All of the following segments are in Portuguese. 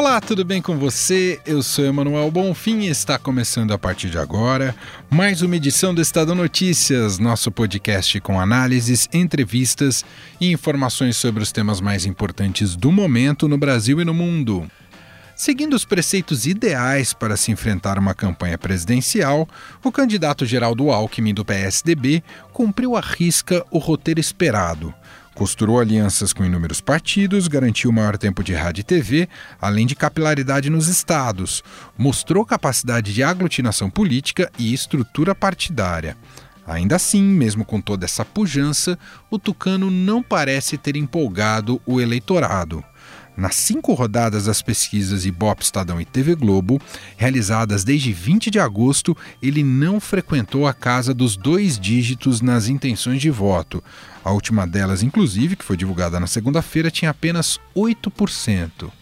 Olá, tudo bem com você? Eu sou Emanuel Bonfim e está começando a partir de agora mais uma edição do Estadão Notícias, nosso podcast com análises, entrevistas e informações sobre os temas mais importantes do momento no Brasil e no mundo. Seguindo os preceitos ideais para se enfrentar uma campanha presidencial, o candidato Geraldo Alckmin do PSDB cumpriu à risca o roteiro esperado. Costurou alianças com inúmeros partidos, garantiu maior tempo de rádio e TV, além de capilaridade nos estados. Mostrou capacidade de aglutinação política e estrutura partidária. Ainda assim, mesmo com toda essa pujança, o Tucano não parece ter empolgado o eleitorado. Nas cinco rodadas das pesquisas Ibope, Estadão e TV Globo, realizadas desde 20 de agosto, ele não frequentou a casa dos dois dígitos nas intenções de voto. A última delas, inclusive, que foi divulgada na segunda-feira, tinha apenas 8%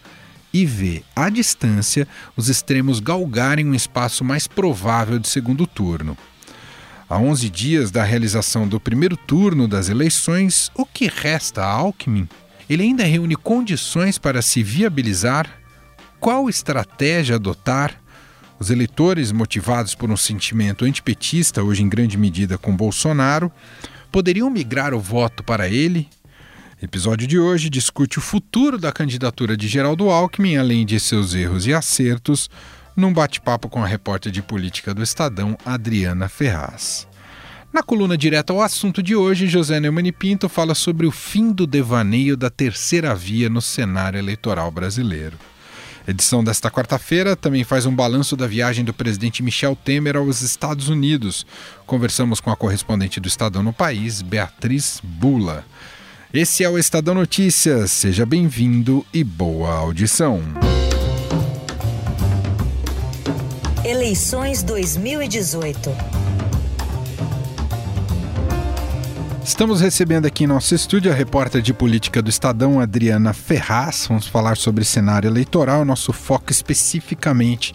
e vê, à distância, os extremos galgarem um espaço mais provável de segundo turno. A 11 dias da realização do primeiro turno das eleições, o que resta a Alckmin? Ele ainda reúne condições para se viabilizar? Qual estratégia adotar? Os eleitores, motivados por um sentimento antipetista, hoje em grande medida com Bolsonaro, poderiam migrar o voto para ele? Episódio de hoje discute o futuro da candidatura de Geraldo Alckmin, além de seus erros e acertos, num bate-papo com a repórter de política do Estadão, Adriana Ferraz. Na coluna direta ao assunto de hoje, José Neumann Pinto fala sobre o fim do devaneio da terceira via no cenário eleitoral brasileiro. A edição desta quarta-feira também faz um balanço da viagem do presidente Michel Temer aos Estados Unidos. Conversamos com a correspondente do Estadão no país, Beatriz Bula. Esse é o Estadão Notícias. Seja bem-vindo e boa audição. Eleições 2018. Estamos recebendo aqui em nosso estúdio a repórter de política do Estadão, Adriana Ferraz. Vamos falar sobre cenário eleitoral. Nosso foco especificamente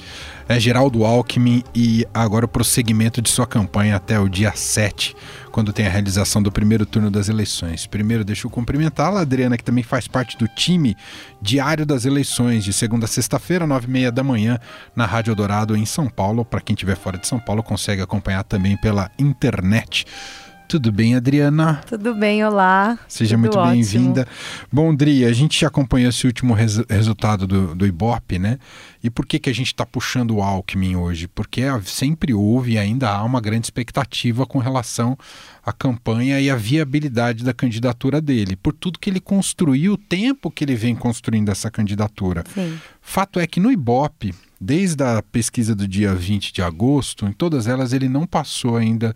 é Geraldo Alckmin e agora o prosseguimento de sua campanha até o dia 7, quando tem a realização do primeiro turno das eleições. Primeiro, deixa eu cumprimentá-la, Adriana, que também faz parte do time diário das eleições, de segunda a sexta-feira, nove e meia da manhã, na Rádio Dourado, em São Paulo. Para quem estiver fora de São Paulo, consegue acompanhar também pela internet. Tudo bem, Adriana? Tudo bem, olá. Seja Tudo muito bem-vinda. Bom, Dri, a gente já acompanhou esse último res resultado do, do Ibope, né? E por que, que a gente está puxando o Alckmin hoje? Porque sempre houve e ainda há uma grande expectativa com relação à campanha e à viabilidade da candidatura dele, por tudo que ele construiu, o tempo que ele vem construindo essa candidatura. Sim. Fato é que no Ibope, desde a pesquisa do dia 20 de agosto, em todas elas ele não passou ainda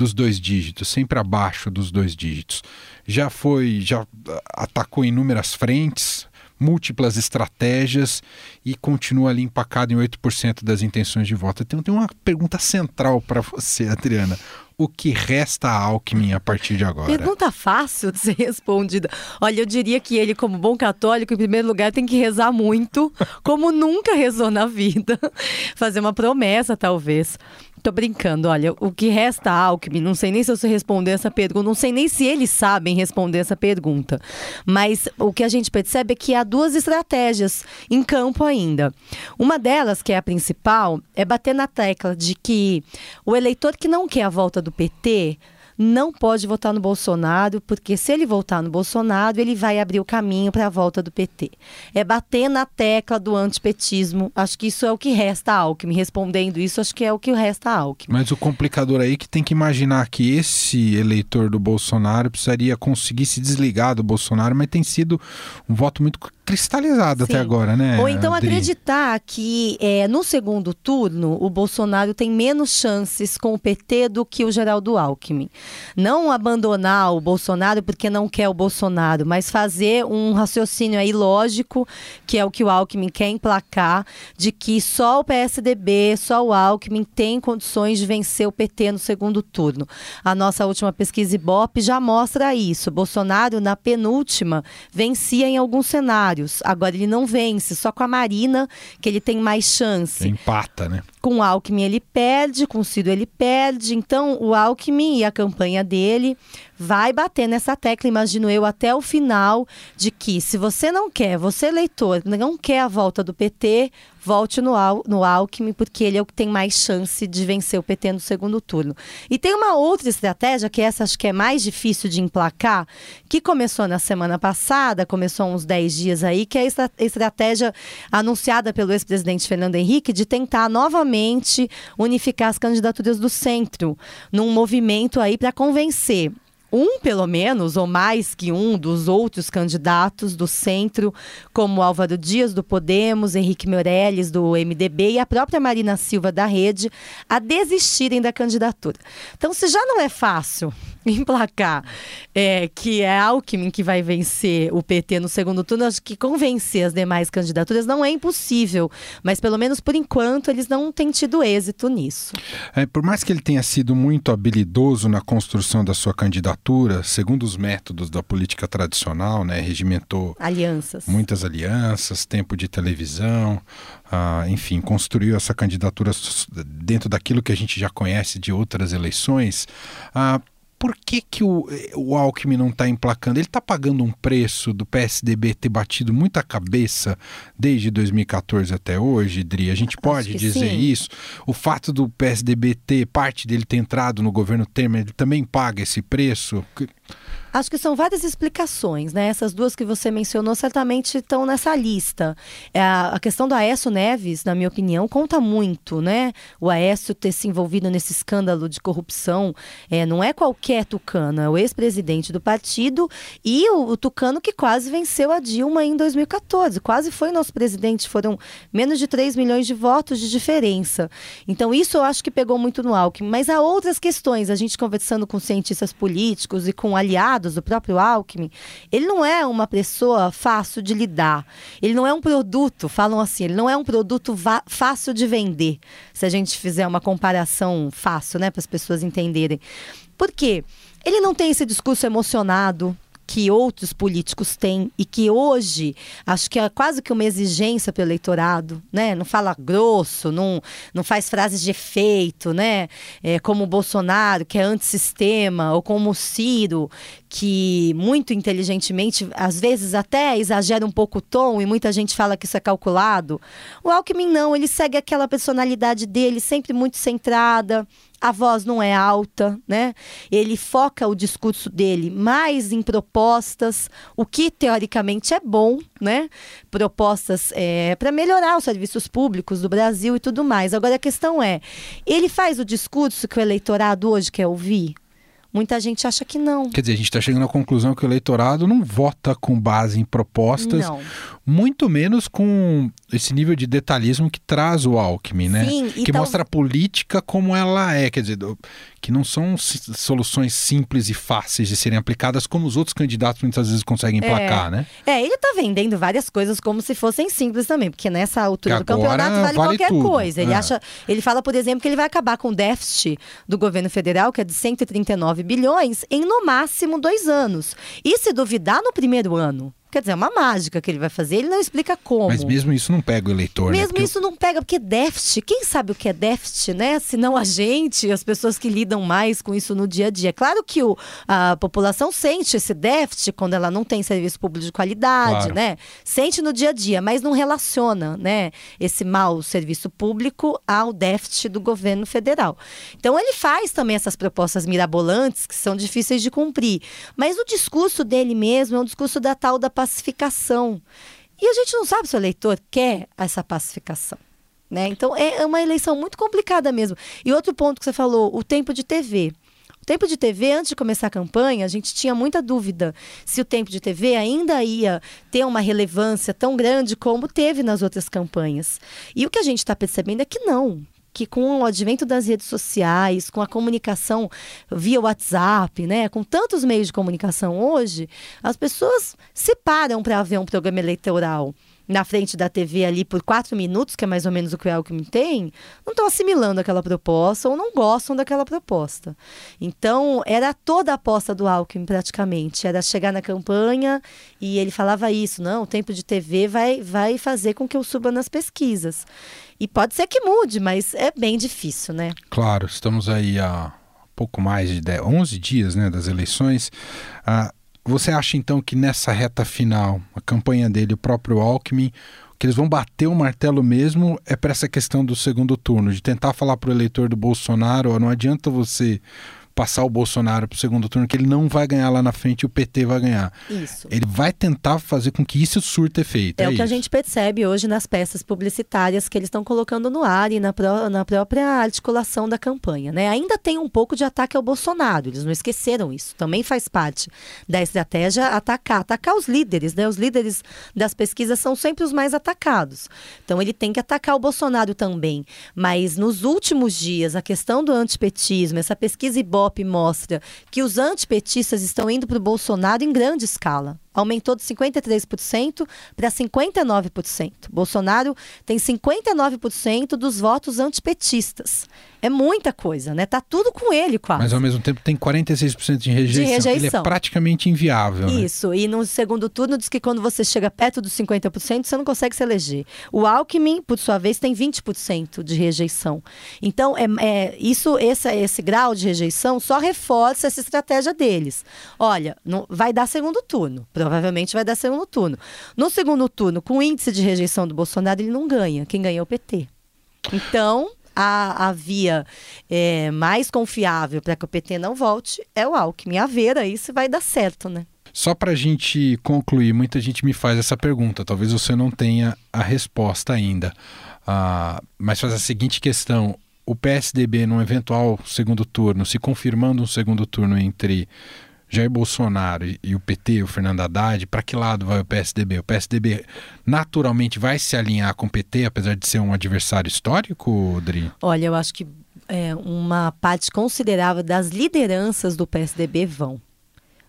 dos dois dígitos, sempre abaixo dos dois dígitos. Já foi, já atacou inúmeras frentes, múltiplas estratégias e continua ali empacado em 8% das intenções de voto. Então tem uma pergunta central para você, Adriana o que resta a Alckmin a partir de agora? Pergunta fácil de ser respondida. Olha, eu diria que ele, como bom católico, em primeiro lugar, tem que rezar muito, como nunca rezou na vida. Fazer uma promessa, talvez. Tô brincando, olha, o que resta a Alckmin, não sei nem se eu sei responder essa pergunta, não sei nem se eles sabem responder essa pergunta. Mas o que a gente percebe é que há duas estratégias em campo ainda. Uma delas, que é a principal, é bater na tecla de que o eleitor que não quer a volta do PT não pode votar no Bolsonaro, porque se ele votar no Bolsonaro, ele vai abrir o caminho para a volta do PT. É bater na tecla do antipetismo. Acho que isso é o que resta a Alckmin. Respondendo isso, acho que é o que resta a Alckmin. Mas o complicador aí é que tem que imaginar que esse eleitor do Bolsonaro precisaria conseguir se desligar do Bolsonaro, mas tem sido um voto muito cristalizado Sim. até agora, né? Ou então Adri? acreditar que é, no segundo turno o Bolsonaro tem menos chances com o PT do que o Geraldo Alckmin. Não abandonar o Bolsonaro porque não quer o Bolsonaro, mas fazer um raciocínio aí lógico, que é o que o Alckmin quer emplacar, de que só o PSDB, só o Alckmin tem condições de vencer o PT no segundo turno. A nossa última pesquisa Ibope já mostra isso. Bolsonaro, na penúltima, vencia em alguns cenários Agora ele não vence, só com a Marina que ele tem mais chance. Empata, né? Com o Alckmin ele perde, com o Ciro ele perde. Então o Alckmin e a campanha dele vai bater nessa tecla, imagino eu, até o final, de que se você não quer, você eleitor, não quer a volta do PT, volte no, Al no Alckmin, porque ele é o que tem mais chance de vencer o PT no segundo turno. E tem uma outra estratégia, que essa acho que é mais difícil de emplacar, que começou na semana passada, começou há uns 10 dias aí, que é a estratégia anunciada pelo ex-presidente Fernando Henrique de tentar novamente unificar as candidaturas do centro, num movimento aí para convencer um, pelo menos, ou mais que um dos outros candidatos do centro, como Álvaro Dias do Podemos, Henrique Meirelles do MDB e a própria Marina Silva da Rede, a desistirem da candidatura. Então, se já não é fácil emplacar é, que é Alckmin que vai vencer o PT no segundo turno, acho que convencer as demais candidaturas não é impossível, mas pelo menos por enquanto eles não têm tido êxito nisso. É, por mais que ele tenha sido muito habilidoso na construção da sua candidatura, segundo os métodos da política tradicional, né, regimentou alianças, muitas alianças, tempo de televisão, ah, enfim, construiu essa candidatura dentro daquilo que a gente já conhece de outras eleições. Ah, por que, que o, o Alckmin não está emplacando? Ele está pagando um preço do PSDB ter batido muita cabeça desde 2014 até hoje, Dri? A gente pode dizer sim. isso? O fato do PSDB ter, parte dele ter entrado no governo Temer, ele também paga esse preço? Acho que são várias explicações, né? Essas duas que você mencionou certamente estão nessa lista. É, a questão do Aécio Neves, na minha opinião, conta muito, né? O Aécio ter se envolvido nesse escândalo de corrupção é, não é qualquer tucano, é o ex-presidente do partido e o, o, tucano que quase venceu a Dilma em 2014. Quase foi nosso presidente, foram menos de 3 milhões de votos de diferença. Então, isso eu acho que pegou muito no Alckmin. Mas há outras questões, a gente conversando com cientistas políticos e com aliados do próprio Alckmin, ele não é uma pessoa fácil de lidar. Ele não é um produto, falam assim, ele não é um produto fácil de vender. Se a gente fizer uma comparação fácil, né, para as pessoas entenderem. Por quê? Ele não tem esse discurso emocionado, que outros políticos têm e que hoje acho que é quase que uma exigência para o eleitorado, né? Não fala grosso, não, não faz frases de efeito, né? É, como o Bolsonaro, que é antissistema, ou como o Ciro, que muito inteligentemente, às vezes até exagera um pouco o tom e muita gente fala que isso é calculado. O Alckmin não, ele segue aquela personalidade dele, sempre muito centrada, a voz não é alta, né? Ele foca o discurso dele mais em propostas, o que teoricamente é bom, né? Propostas é, para melhorar os serviços públicos do Brasil e tudo mais. Agora a questão é, ele faz o discurso que o eleitorado hoje quer ouvir? Muita gente acha que não. Quer dizer, a gente está chegando à conclusão que o eleitorado não vota com base em propostas, não. muito menos com esse nível de detalhismo que traz o Alckmin, né? Sim, que tal... mostra a política como ela é, quer dizer, que não são soluções simples e fáceis de serem aplicadas como os outros candidatos muitas vezes conseguem emplacar, é. né? É, ele está vendendo várias coisas como se fossem simples também, porque nessa altura que do campeonato vale, vale qualquer tudo. coisa. Ele é. acha, ele fala, por exemplo, que ele vai acabar com o déficit do governo federal, que é de 139 bilhões, em no máximo dois anos. E se duvidar no primeiro ano. Quer dizer, é uma mágica que ele vai fazer, ele não explica como. Mas mesmo isso não pega o eleitor, Mesmo né? isso não pega, porque déficit, quem sabe o que é déficit, né? Se não a gente, as pessoas que lidam mais com isso no dia a dia. Claro que o, a população sente esse déficit quando ela não tem serviço público de qualidade, Claro. né? Sente no dia a dia, mas não relaciona, né? Esse mau serviço público ao déficit do governo federal. Então ele faz também essas propostas mirabolantes que são difíceis de cumprir. Mas o discurso dele mesmo é um discurso da tal da pacificação. E a gente não sabe se o eleitor quer essa pacificação. Né? Então é uma eleição muito complicada mesmo. E outro ponto que você falou, o tempo de TV. O tempo de TV, antes de começar a campanha, a gente tinha muita dúvida se o tempo de TV ainda ia ter uma relevância tão grande como teve nas outras campanhas. E o que a gente está percebendo é que não. Que com o advento das redes sociais, com a comunicação via WhatsApp, né, com tantos meios de comunicação hoje, as pessoas se param para ver um programa eleitoral. na frente da TV ali por quatro minutos, que é mais ou menos o que o Alckmin tem, não estão assimilando aquela proposta ou não gostam daquela proposta. Então, era toda a aposta do Alckmin, praticamente. Era chegar na campanha e ele falava isso, não, o tempo de TV vai, vai fazer com que eu suba nas pesquisas. E pode ser que mude, mas é bem difícil, né? Claro, estamos aí há pouco mais de 10, 11 dias né, das eleições. Ah, você acha então que nessa reta final, a campanha dele, o próprio Alckmin, que eles vão bater o martelo mesmo é para essa questão do segundo turno, de tentar falar para o eleitor do Bolsonaro, não adianta você passar o Bolsonaro para o segundo turno, que ele não vai ganhar lá na frente e o PT vai ganhar. Isso. Ele vai tentar fazer com que isso surta efeito. É, é o que isso. a gente percebe hoje nas peças publicitárias que eles estão colocando no ar e na, pró na própria articulação da campanha. Né? Ainda tem um pouco de ataque ao Bolsonaro, eles não esqueceram isso. Também faz parte da estratégia atacar, atacar os líderes. Né? Os líderes das pesquisas são sempre os mais atacados. Então ele tem que atacar o Bolsonaro também. Mas nos últimos dias, a questão do antipetismo, essa pesquisa Ibope mostra que os antipetistas estão indo para o Bolsonaro em grande escala aumentou de 53% para 59%. Bolsonaro tem 59% dos votos antipetistas. É muita coisa, né? Tá tudo com ele quase. Mas ao mesmo tempo tem 46% de rejeição. De rejeição. Ele é praticamente inviável. né? Isso, e no segundo turno diz que quando você chega perto dos 50%, você não consegue se eleger. O Alckmin, por sua vez, tem 20% de rejeição. Então, é, é, isso, esse, esse grau de rejeição só reforça essa estratégia deles. Olha, não, vai dar segundo turno provavelmente vai dar segundo turno. No segundo turno, com o índice de rejeição do Bolsonaro, ele não ganha. Quem ganha é o PT. Então, a, a via é, mais confiável para que o PT não volte é o Alckmin. A ver aí se vai dar certo, né? Só para a gente concluir, muita gente me faz essa pergunta. Talvez você não tenha a resposta ainda. Ah, mas faz a seguinte questão: o PSDB, num eventual segundo turno, se confirmando um segundo turno entre Jair Bolsonaro e, e, o PT, o Fernando Haddad, para que lado vai o PSDB? O PSDB naturalmente vai se alinhar com o PT, apesar de ser um adversário histórico, Dri? Olha, eu acho que é, uma parte considerável das lideranças do PSDB vão.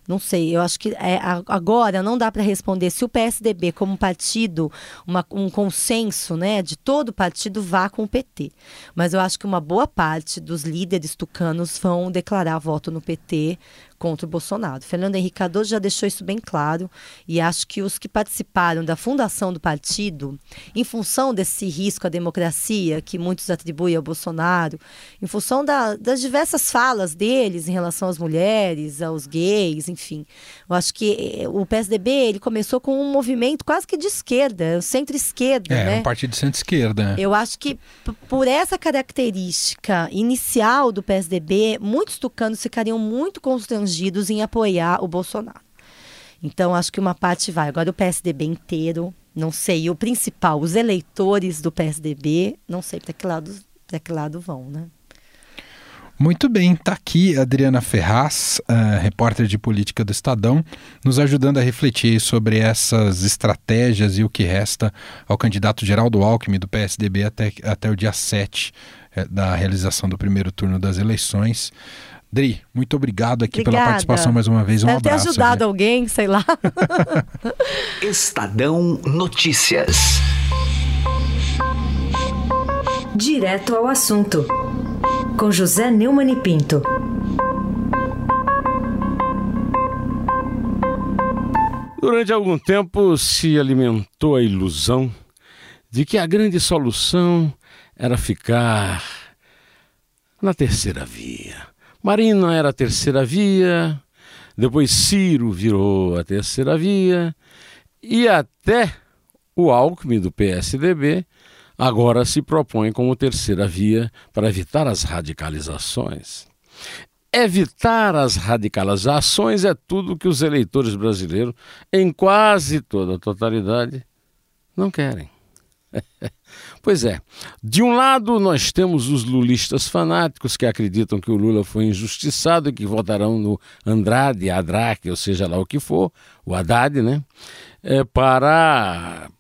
Não sei, eu acho que é, agora não dá para responder se o PSDB, como partido, uma, um consenso né, de todo partido, vá com o PT. Mas eu acho que uma boa parte dos líderes tucanos vão declarar voto no PT contra o Bolsonaro. Fernando Henrique Cardoso já deixou isso bem claro e acho que os que participaram da fundação do partido, em função desse risco à democracia que muitos atribuem ao Bolsonaro, em função da, das diversas falas deles em relação às mulheres, aos gays, enfim, eu acho que o PSDB ele começou com um movimento quase que de esquerda, centro-esquerda, é, né? um partido de centro-esquerda. Eu acho que por essa característica inicial do PSDB, muitos tucanos ficariam muito constrangidos em apoiar o Bolsonaro. Então, acho que uma parte vai. Agora, o PSDB inteiro, não sei. E o principal, os eleitores do PSDB, não sei para que lado, para que lado vão, né? Muito bem, está aqui Adriana Ferraz, uh, repórter de política do Estadão, nos ajudando a refletir sobre essas estratégias e o que resta ao candidato Geraldo Alckmin do PSDB até, até o dia 7 eh, da realização do primeiro turno das eleições. Dri, muito obrigado aqui Obrigada. pela participação mais uma vez. Um Deve abraço. ter ajudado alguém, sei lá. Estadão Notícias. Direto ao assunto. Com José Neumann e Pinto. Durante algum tempo se alimentou a ilusão de que a grande solução era ficar na terceira via. Marina era a terceira via, depois Ciro virou a terceira via, e até o Alckmin do PSDB agora se propõe como terceira via para evitar as radicalizações. Evitar as radicalizações é tudo que os eleitores brasileiros, em quase toda a totalidade, não querem. pois é, de um lado nós temos os lulistas fanáticos que acreditam que o Lula foi injustiçado e que votarão no Andrade, Adraque, ou seja lá o que for, o Haddad, né? É, para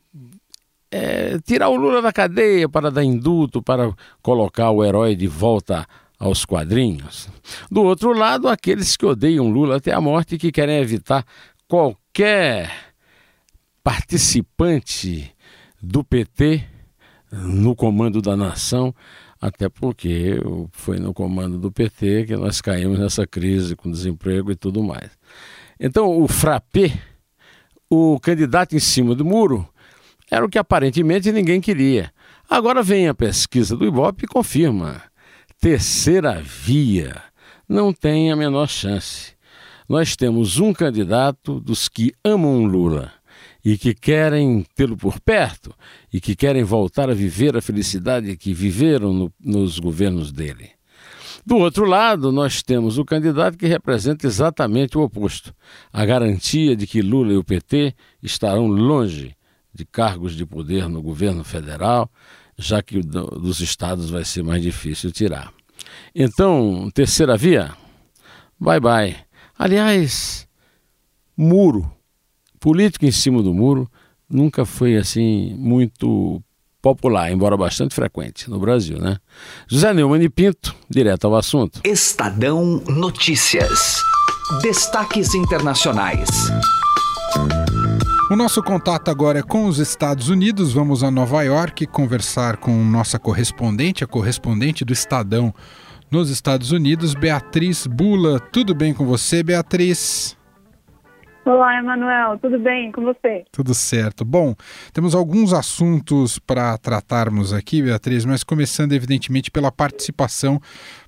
é, tirar o Lula da cadeia, para dar indulto, para colocar o herói de volta aos quadrinhos. Do outro lado, aqueles que odeiam Lula até a morte e que querem evitar qualquer participante do PT no comando da nação, até porque foi no comando do PT que nós caímos nessa crise com desemprego e tudo mais. Então, o frappé, o candidato em cima do muro, era o que aparentemente ninguém queria. Agora vem a pesquisa do Ibope e confirma. Terceira via não tem a menor chance. Nós temos um candidato dos que amam Lula e que querem tê-lo por perto e que querem voltar a viver a felicidade que viveram no, nos governos dele. Do outro lado, nós temos o candidato que representa exatamente o oposto a garantia de que Lula e o PT estarão longe de cargos de poder no governo federal, já que dos estados vai ser mais difícil tirar. Então, terceira via, bye bye. Aliás, muro política em cima do muro nunca foi assim muito popular, embora bastante frequente no Brasil, né? José Neumann e Pinto, direto ao assunto. Estadão Notícias. Destaques internacionais. O nosso contato agora é com os Estados Unidos. Vamos a Nova York conversar com nossa correspondente, a correspondente do Estadão nos Estados Unidos, Beatriz Bula. Tudo bem com você, Beatriz? Olá, Emanuel, tudo bem com você? Tudo certo. Bom, temos alguns assuntos para tratarmos aqui, Beatriz, mas começando evidentemente pela participação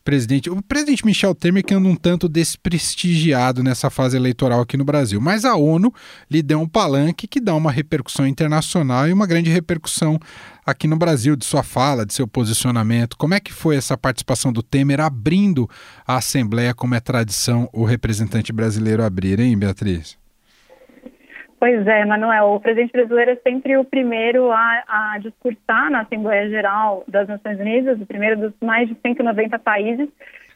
presidente, o presidente Michel Temer que anda um tanto desprestigiado nessa fase eleitoral aqui no Brasil, mas a ONU lhe deu um palanque que dá uma repercussão internacional e uma grande repercussão aqui no Brasil de sua fala, de seu posicionamento. Como é que foi essa participação do Temer abrindo a Assembleia, como é tradição o representante brasileiro abrir, hein, Beatriz? Pois é, Manuel, o presidente brasileiro é sempre o primeiro a, a discursar na Assembleia Geral das Nações Unidas, o primeiro dos mais de 190 países,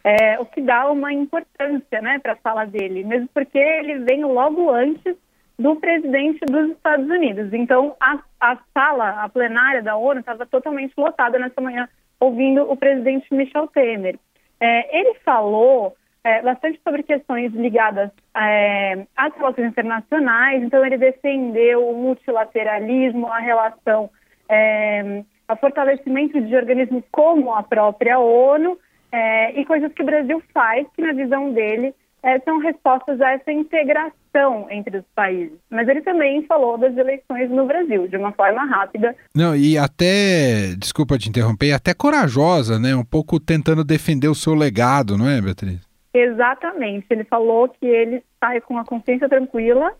é, o que dá uma importância né, para a fala dele, mesmo porque ele vem logo antes do presidente dos Estados Unidos. Então, a, a sala, a plenária da ONU estava totalmente lotada nessa manhã, ouvindo o presidente Michel Temer. É, ele falou é, bastante sobre questões ligadas é, às relações internacionais, então ele defendeu o multilateralismo, a relação, é, a fortalecimento de organismos como a própria ONU é, e coisas que o Brasil faz, que na visão dele é, são respostas a essa integração entre os países. Mas ele também falou das eleições no Brasil, de uma forma rápida. Não, e até, desculpa te interromper, até corajosa, né? Um pouco tentando defender o seu legado, não é, Beatriz? Exatamente. Ele falou que ele sai com a consciência tranquila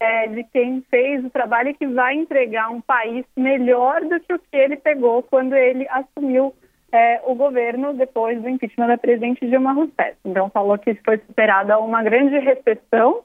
é, de quem fez o trabalho e que vai entregar um país melhor do que o que ele pegou quando ele assumiu é, o governo depois do impeachment da presidente Dilma Rousseff. Então falou que foi superada uma grande recessão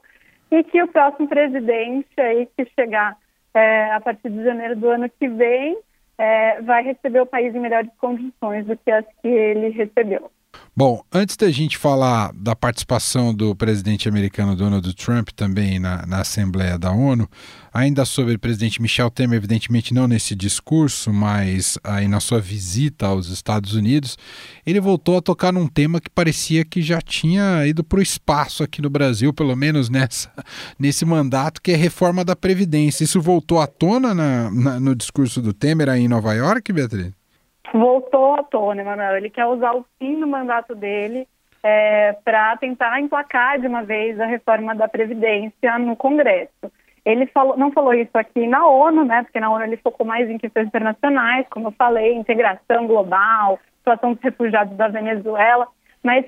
e que o próximo presidente aí que chegar é, a partir de janeiro do ano que vem é, vai receber o país em melhores condições do que as que ele recebeu. Bom, antes da gente falar da participação do presidente americano Donald Trump também na, na Assembleia da ONU, ainda sobre o presidente Michel Temer, evidentemente não nesse discurso, mas aí na sua visita aos Estados Unidos, ele voltou a tocar num tema que parecia que já tinha ido para o espaço aqui no Brasil, pelo menos nessa, nesse mandato, que é a reforma da Previdência. Isso voltou à tona na, na, no discurso do Temer aí em Nova York, Beatriz? Voltou à tona, Emanuel. Ele quer usar o fim do mandato dele é, para tentar emplacar de uma vez a reforma da Previdência no Congresso. Ele falou, não falou isso aqui na ONU, né? Porque na ONU ele focou mais em questões internacionais, como eu falei, integração global, situação dos refugiados da Venezuela. Mas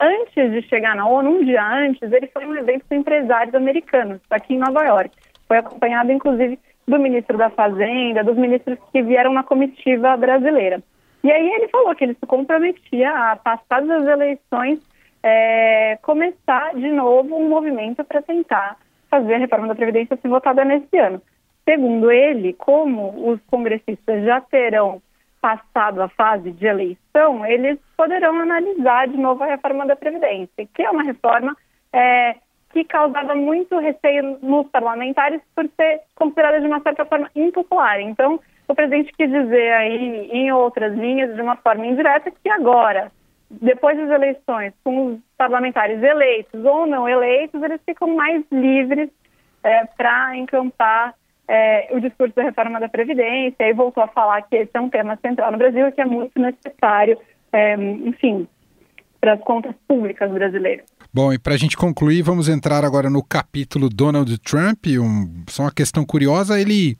antes de chegar na ONU, um dia antes, ele foi um evento com empresários americanos aqui em Nova York. Foi acompanhado, inclusive, do ministro da Fazenda, dos ministros que vieram na comitiva brasileira. E aí ele falou que ele se comprometia a, passadas as eleições, é, começar de novo um movimento para tentar fazer a reforma da Previdência ser votada nesse ano. Segundo ele, como os congressistas já terão passado a fase de eleição, eles poderão analisar de novo a reforma da Previdência, que é uma reforma é, que causava muito receio nos parlamentares por ser considerada de uma certa forma impopular. Então, o presidente quis dizer aí, em outras linhas, de uma forma indireta, que agora, depois das eleições, com os parlamentares eleitos ou não eleitos, eles ficam mais livres é, para encampar é, o discurso da reforma da Previdência e voltou a falar que esse é um tema central no Brasil e que é muito necessário, é, enfim, para as contas públicas brasileiras. Bom, e para a gente concluir, vamos entrar agora no capítulo Donald Trump. Um, só uma questão curiosa, ele,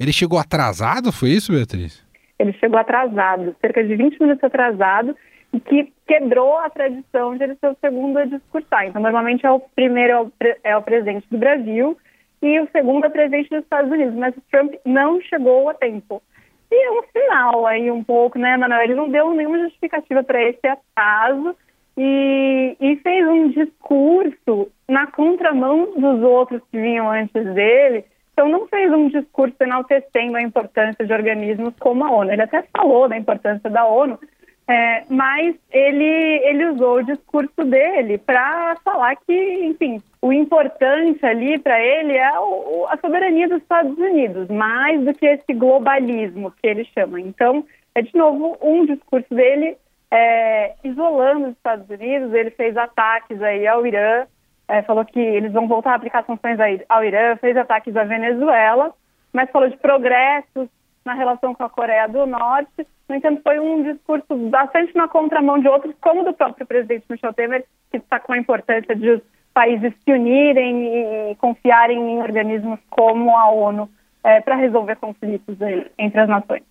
ele chegou atrasado, foi isso, Beatriz? Ele chegou atrasado, cerca de 20 minutos atrasado, e que quebrou a tradição de ele ser o segundo a discursar. Então, normalmente é o primeiro é é o presidente do Brasil e o segundo é o presidente dos Estados Unidos, mas o Trump não chegou a tempo. E é um sinal aí um pouco, né, Manuel? Ele não deu nenhuma justificativa para esse atraso e, e, fez um discurso na contramão dos outros que vinham antes dele. Então, não fez um discurso enaltecendo a importância de organismos como a ONU. Ele até falou da importância da ONU, é, mas ele, ele usou o discurso dele para falar que, enfim, o importante ali para ele é o, a soberania dos Estados Unidos, mais do que esse globalismo que ele chama. Então, é de novo um discurso dele é, isolando os Estados Unidos. Ele fez ataques aí ao Irã, é, falou que eles vão voltar a aplicar sanções ao Irã, fez ataques à Venezuela, mas falou de progressos na relação com a Coreia do Norte. No entanto, foi um discurso bastante na contramão de outros, como do próprio presidente Michel Temer, que destacou a importância de os países se unirem e confiarem em organismos como a ONU é, para resolver conflitos entre as nações.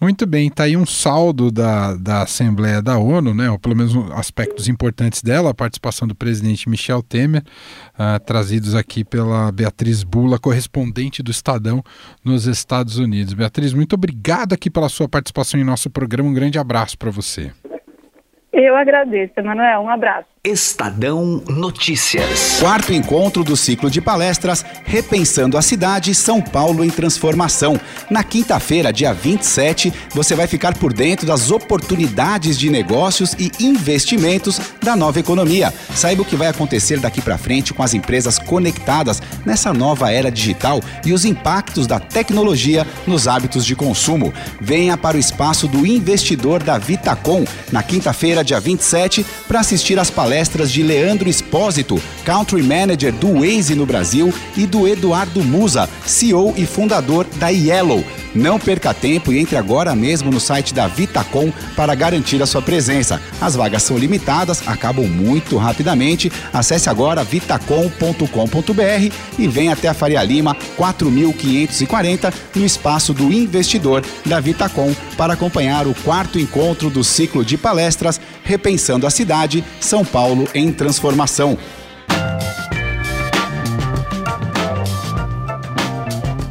Muito bem, está aí um saldo da, da Assembleia da ONU, né, ou pelo menos aspectos importantes dela, a participação do presidente Michel Temer, uh, trazidos aqui pela Beatriz Bula, correspondente do Estadão nos Estados Unidos. Beatriz, muito obrigado aqui pela sua participação em nosso programa, um grande abraço para você. Eu agradeço, Emanuel. Um abraço. Estadão Notícias. Quarto encontro do ciclo de palestras Repensando a Cidade São Paulo em Transformação. Na quinta-feira, dia 27, você vai ficar por dentro das oportunidades de negócios e investimentos da nova economia. Saiba o que vai acontecer daqui para frente com as empresas conectadas nessa nova era digital e os impactos da tecnologia nos hábitos de consumo. Venha para o espaço do investidor da Vitacom na quinta-feira, dia 27, para assistir às palestras palestras de Leandro Espósito, Country Manager do Waze no Brasil, e do Eduardo Musa, CEO e fundador da Yellow. Não perca tempo e entre agora mesmo no site da Vitacom para garantir a sua presença. As vagas são limitadas, acabam muito rapidamente. Acesse agora vitacom.com.br e venha até a Faria Lima 4540 no espaço do investidor da Vitacom para acompanhar o quarto encontro do ciclo de palestras Repensando a Cidade, São Paulo em Transformação.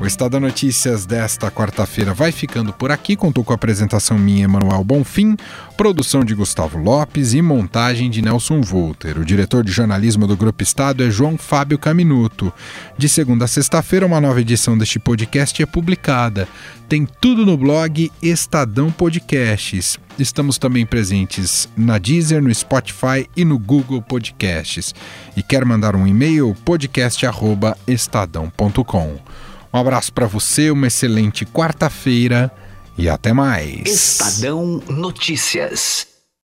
Estadão Notícias desta quarta-feira vai ficando por aqui. Contou com a apresentação minha, Emanuel Bonfim, produção de Gustavo Lopes e montagem de Nelson Volter. O diretor de jornalismo do Grupo Estado é João Fábio Caminuto. De segunda a sexta-feira, uma nova edição deste podcast é publicada. Tem tudo no blog Estadão Podcasts. Estamos também presentes na Deezer, no Spotify e no Google Podcasts. E quer mandar um e-mail? podcast@estadão.com. Um abraço para você, uma excelente quarta-feira e até mais. Estadão Notícias.